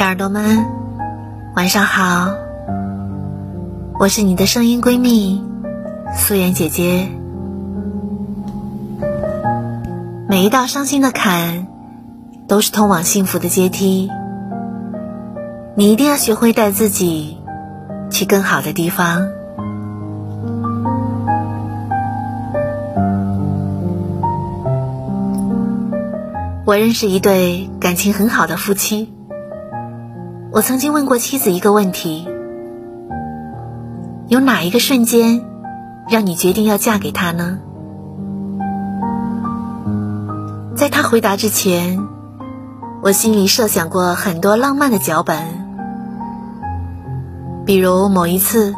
小耳朵们，晚上好！我是你的声音闺蜜素颜姐姐。每一道伤心的坎，都是通往幸福的阶梯。你一定要学会带自己去更好的地方。我认识一对感情很好的夫妻。我曾经问过妻子一个问题：有哪一个瞬间让你决定要嫁给他呢？在他回答之前，我心里设想过很多浪漫的脚本，比如某一次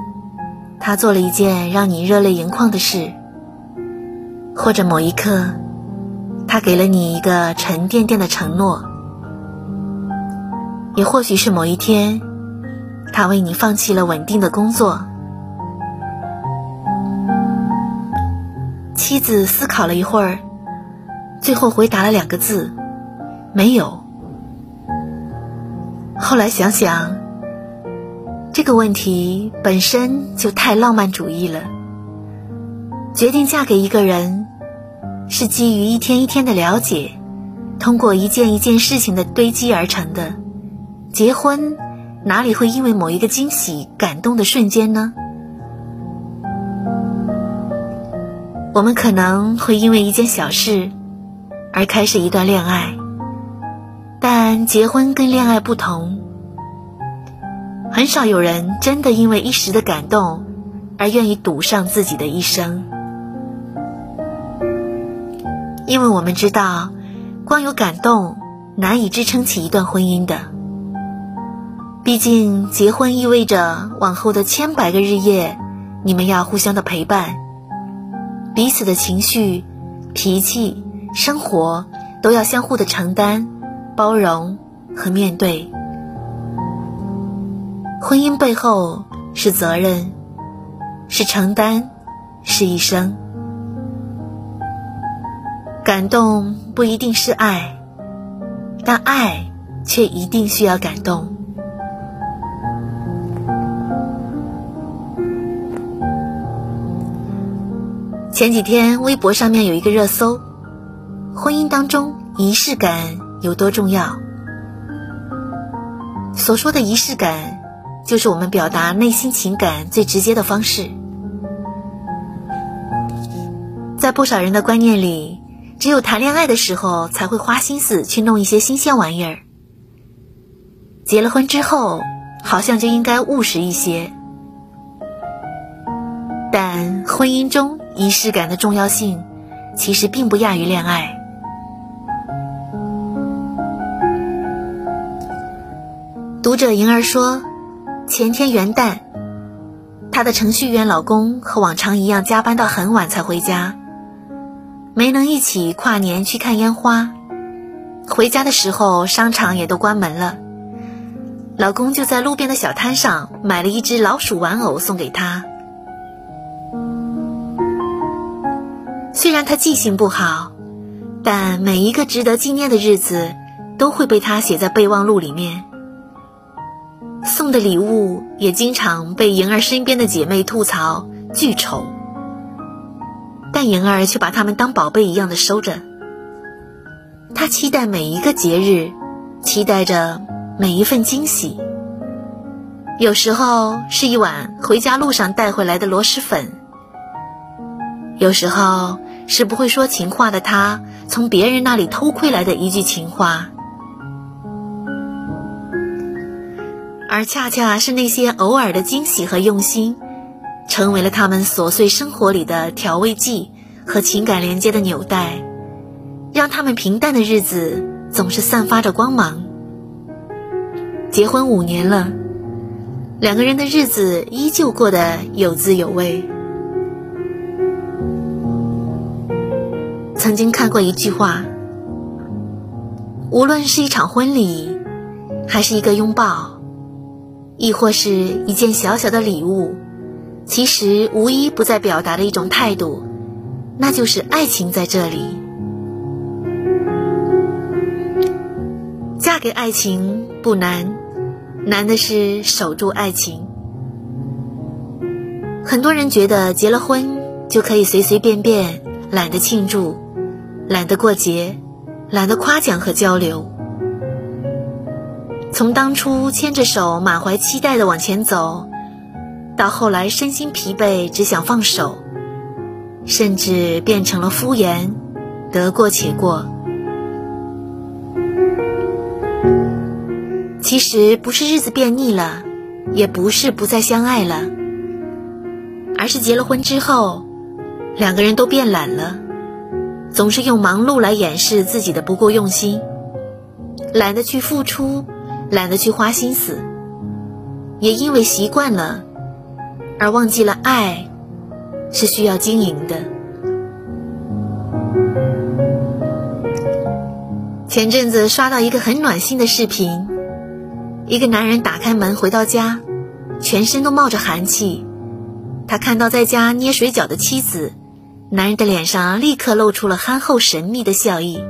他做了一件让你热泪盈眶的事，或者某一刻。他给了你一个沉甸甸的承诺，也或许是某一天，他为你放弃了稳定的工作。妻子思考了一会儿，最后回答了两个字：没有。后来想想，这个问题本身就太浪漫主义了。决定嫁给一个人。是基于一天一天的了解，通过一件一件事情的堆积而成的。结婚哪里会因为某一个惊喜感动的瞬间呢？我们可能会因为一件小事而开始一段恋爱，但结婚跟恋爱不同，很少有人真的因为一时的感动而愿意赌上自己的一生。因为我们知道，光有感动难以支撑起一段婚姻的。毕竟，结婚意味着往后的千百个日夜，你们要互相的陪伴，彼此的情绪、脾气、生活都要相互的承担、包容和面对。婚姻背后是责任，是承担，是一生。感动不一定是爱，但爱却一定需要感动。前几天微博上面有一个热搜：婚姻当中仪式感有多重要？所说的仪式感，就是我们表达内心情感最直接的方式。在不少人的观念里。只有谈恋爱的时候才会花心思去弄一些新鲜玩意儿，结了婚之后好像就应该务实一些。但婚姻中仪式感的重要性其实并不亚于恋爱。读者莹儿说，前天元旦，她的程序员老公和往常一样加班到很晚才回家。没能一起跨年去看烟花，回家的时候商场也都关门了。老公就在路边的小摊上买了一只老鼠玩偶送给她。虽然他记性不好，但每一个值得纪念的日子都会被他写在备忘录里面。送的礼物也经常被莹儿身边的姐妹吐槽巨丑。但莹儿却把他们当宝贝一样的收着。她期待每一个节日，期待着每一份惊喜。有时候是一碗回家路上带回来的螺蛳粉，有时候是不会说情话的他从别人那里偷窥来的一句情话，而恰恰是那些偶尔的惊喜和用心。成为了他们琐碎生活里的调味剂和情感连接的纽带，让他们平淡的日子总是散发着光芒。结婚五年了，两个人的日子依旧过得有滋有味。曾经看过一句话：无论是一场婚礼，还是一个拥抱，亦或是一件小小的礼物。其实无一不在表达的一种态度，那就是爱情在这里。嫁给爱情不难，难的是守住爱情。很多人觉得结了婚就可以随随便便，懒得庆祝，懒得过节，懒得夸奖和交流。从当初牵着手满怀期待的往前走，到后来身心疲惫只想放手，甚至变成了敷衍，得过且过。其实不是日子变腻了，也不是不再相爱了，而是结了婚之后，两个人都变懒了，总是用忙碌来掩饰自己的不够用心，懒得去付出，懒得去花心思，也因为习惯了，而忘记了爱是需要经营的。前阵子刷到一个很暖心的视频。一个男人打开门回到家，全身都冒着寒气。他看到在家捏水饺的妻子，男人的脸上立刻露出了憨厚神秘的笑意。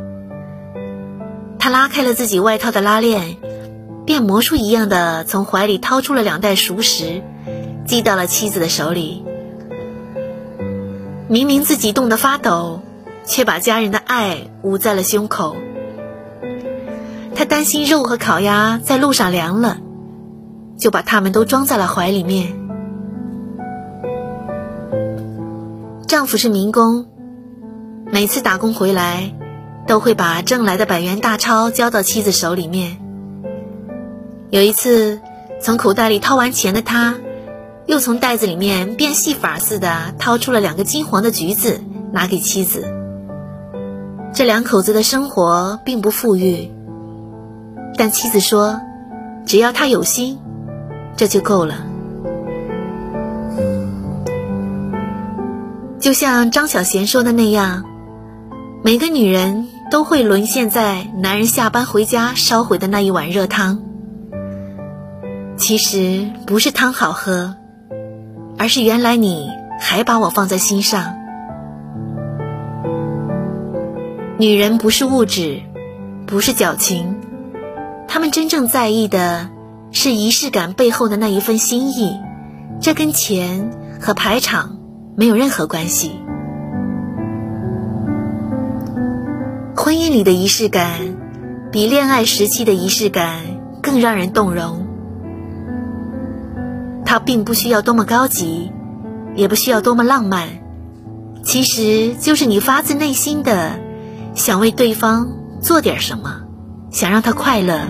他拉开了自己外套的拉链，变魔术一样的从怀里掏出了两袋熟食，寄到了妻子的手里。明明自己冻得发抖，却把家人的爱捂在了胸口。他担心肉和烤鸭在路上凉了，就把它们都装在了怀里面。丈夫是民工，每次打工回来，都会把挣来的百元大钞交到妻子手里面。有一次，从口袋里掏完钱的他，又从袋子里面变戏法似的掏出了两个金黄的橘子，拿给妻子。这两口子的生活并不富裕。但妻子说：“只要他有心，这就够了。”就像张小娴说的那样，每个女人都会沦陷在男人下班回家烧回的那一碗热汤。其实不是汤好喝，而是原来你还把我放在心上。女人不是物质，不是矫情。她们真正在意的是仪式感背后的那一份心意，这跟钱和排场没有任何关系。婚姻里的仪式感，比恋爱时期的仪式感更让人动容。它并不需要多么高级，也不需要多么浪漫，其实就是你发自内心的想为对方做点什么，想让他快乐。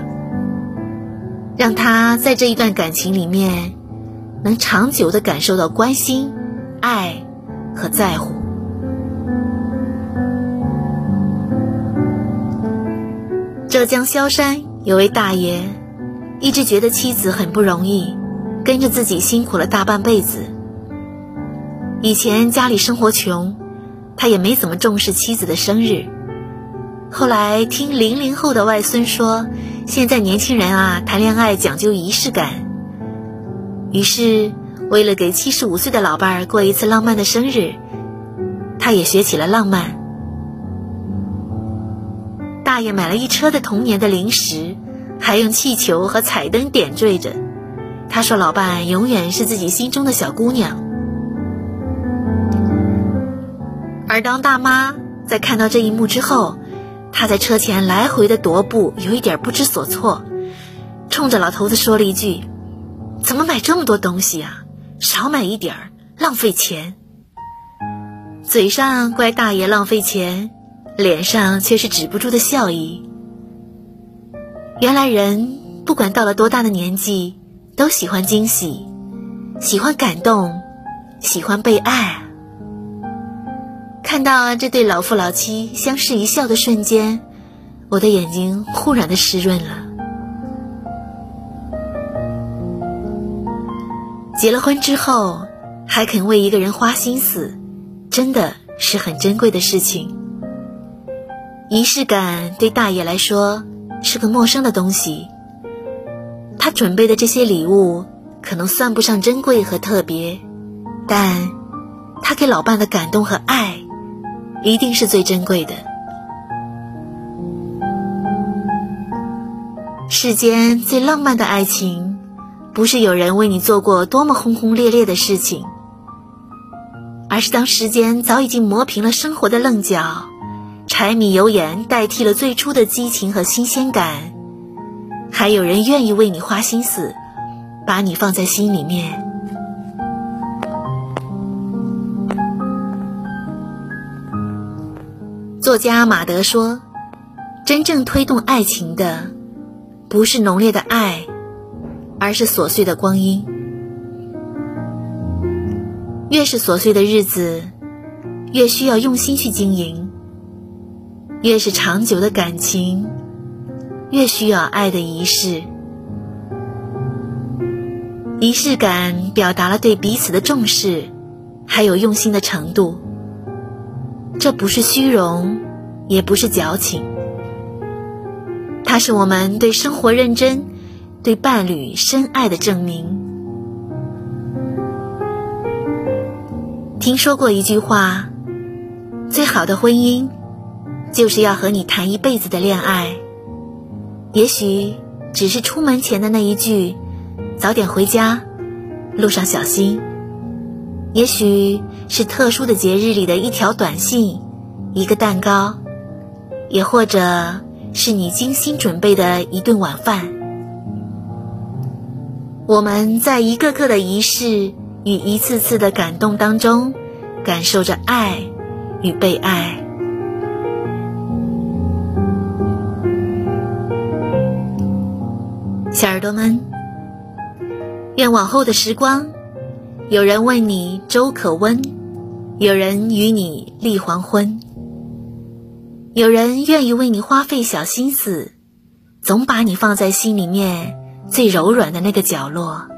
让他在这一段感情里面，能长久的感受到关心、爱和在乎。浙江萧山有位大爷，一直觉得妻子很不容易，跟着自己辛苦了大半辈子。以前家里生活穷，他也没怎么重视妻子的生日。后来听零零后的外孙说。现在年轻人啊，谈恋爱讲究仪式感。于是，为了给七十五岁的老伴儿过一次浪漫的生日，他也学起了浪漫。大爷买了一车的童年的零食，还用气球和彩灯点缀着。他说：“老伴永远是自己心中的小姑娘。”而当大妈在看到这一幕之后，她在车前来回的踱步，有一点不知所措，冲着老头子说了一句：“怎么买这么多东西啊？少买一点儿，浪费钱。”嘴上怪大爷浪费钱，脸上却是止不住的笑意。原来人不管到了多大的年纪，都喜欢惊喜，喜欢感动，喜欢被爱。看到这对老夫老妻相视一笑的瞬间，我的眼睛忽然的湿润了。结了婚之后，还肯为一个人花心思，真的是很珍贵的事情。仪式感对大爷来说是个陌生的东西，他准备的这些礼物可能算不上珍贵和特别，但他给老伴的感动和爱。一定是最珍贵的。世间最浪漫的爱情，不是有人为你做过多么轰轰烈烈的事情，而是当时间早已经磨平了生活的棱角，柴米油盐代替了最初的激情和新鲜感，还有人愿意为你花心思，把你放在心里面。作家马德说：“真正推动爱情的，不是浓烈的爱。”而是琐碎的光阴，越是琐碎的日子，越需要用心去经营；越是长久的感情，越需要爱的仪式。仪式感表达了对彼此的重视，还有用心的程度。这不是虚荣，也不是矫情，它是我们对生活认真。对伴侣深爱的证明。听说过一句话：最好的婚姻，就是要和你谈一辈子的恋爱。也许只是出门前的那一句“早点回家，路上小心”；也许是特殊的节日里的一条短信、一个蛋糕；也或者是你精心准备的一顿晚饭。我们在一个个的仪式与一次次的感动当中，感受着爱与被爱。小耳朵们，愿往后的时光，有人问你粥可温，有人与你立黄昏，有人愿意为你花费小心思，总把你放在心里面。最柔软的那个角落。